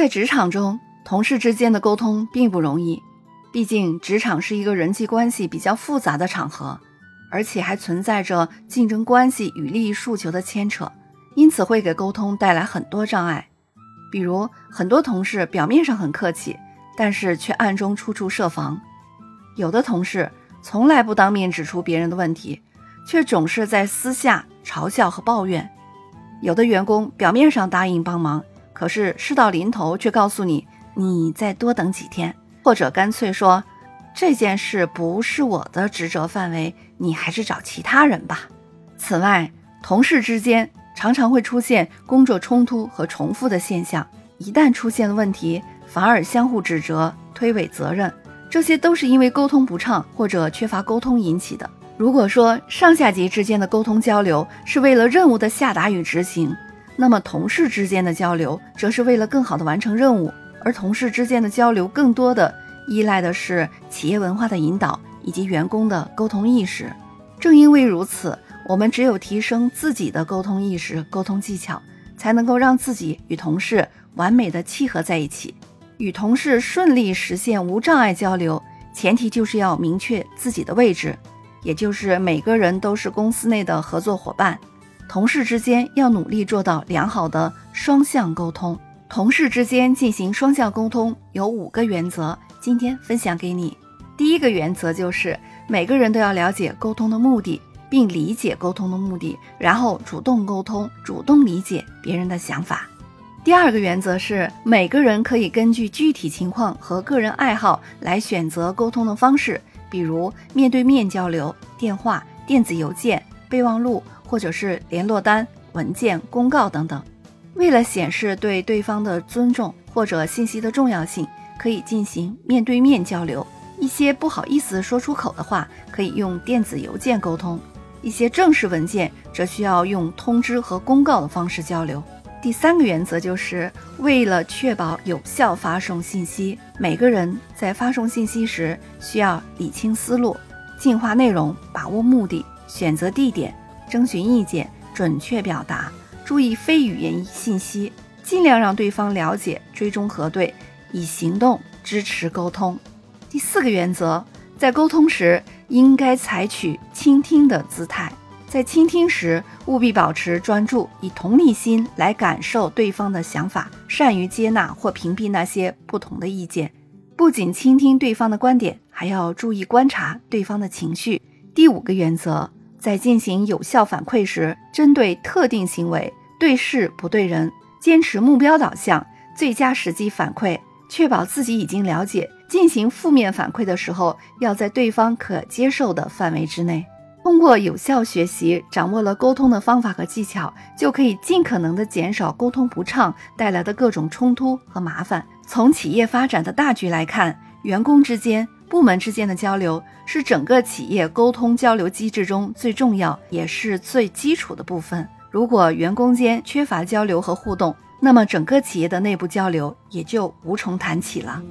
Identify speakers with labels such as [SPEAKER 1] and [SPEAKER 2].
[SPEAKER 1] 在职场中，同事之间的沟通并不容易，毕竟职场是一个人际关系比较复杂的场合，而且还存在着竞争关系与利益诉求的牵扯，因此会给沟通带来很多障碍。比如，很多同事表面上很客气，但是却暗中处处设防；有的同事从来不当面指出别人的问题，却总是在私下嘲笑和抱怨；有的员工表面上答应帮忙，可是事到临头却告诉你：“你再多等几天。”或者干脆说：“这件事不是我的职责范围，你还是找其他人吧。”此外，同事之间。常常会出现工作冲突和重复的现象，一旦出现了问题，反而相互指责、推诿责任，这些都是因为沟通不畅或者缺乏沟通引起的。如果说上下级之间的沟通交流是为了任务的下达与执行，那么同事之间的交流则是为了更好的完成任务，而同事之间的交流更多的依赖的是企业文化的引导以及员工的沟通意识。正因为如此。我们只有提升自己的沟通意识、沟通技巧，才能够让自己与同事完美的契合在一起。与同事顺利实现无障碍交流，前提就是要明确自己的位置，也就是每个人都是公司内的合作伙伴。同事之间要努力做到良好的双向沟通。同事之间进行双向沟通有五个原则，今天分享给你。第一个原则就是每个人都要了解沟通的目的。并理解沟通的目的，然后主动沟通，主动理解别人的想法。第二个原则是，每个人可以根据具体情况和个人爱好来选择沟通的方式，比如面对面交流、电话、电子邮件、备忘录，或者是联络单、文件、公告等等。为了显示对对方的尊重或者信息的重要性，可以进行面对面交流。一些不好意思说出口的话，可以用电子邮件沟通。一些正式文件则需要用通知和公告的方式交流。第三个原则就是为了确保有效发送信息，每个人在发送信息时需要理清思路、净化内容、把握目的、选择地点、征询意见、准确表达，注意非语言信息，尽量让对方了解、追踪核对，以行动支持沟通。第四个原则，在沟通时。应该采取倾听的姿态，在倾听时务必保持专注，以同理心来感受对方的想法，善于接纳或屏蔽那些不同的意见。不仅倾听对方的观点，还要注意观察对方的情绪。第五个原则，在进行有效反馈时，针对特定行为，对事不对人，坚持目标导向，最佳时机反馈，确保自己已经了解。进行负面反馈的时候，要在对方可接受的范围之内。通过有效学习，掌握了沟通的方法和技巧，就可以尽可能的减少沟通不畅带来的各种冲突和麻烦。从企业发展的大局来看，员工之间、部门之间的交流是整个企业沟通交流机制中最重要也是最基础的部分。如果员工间缺乏交流和互动，那么整个企业的内部交流也就无从谈起了。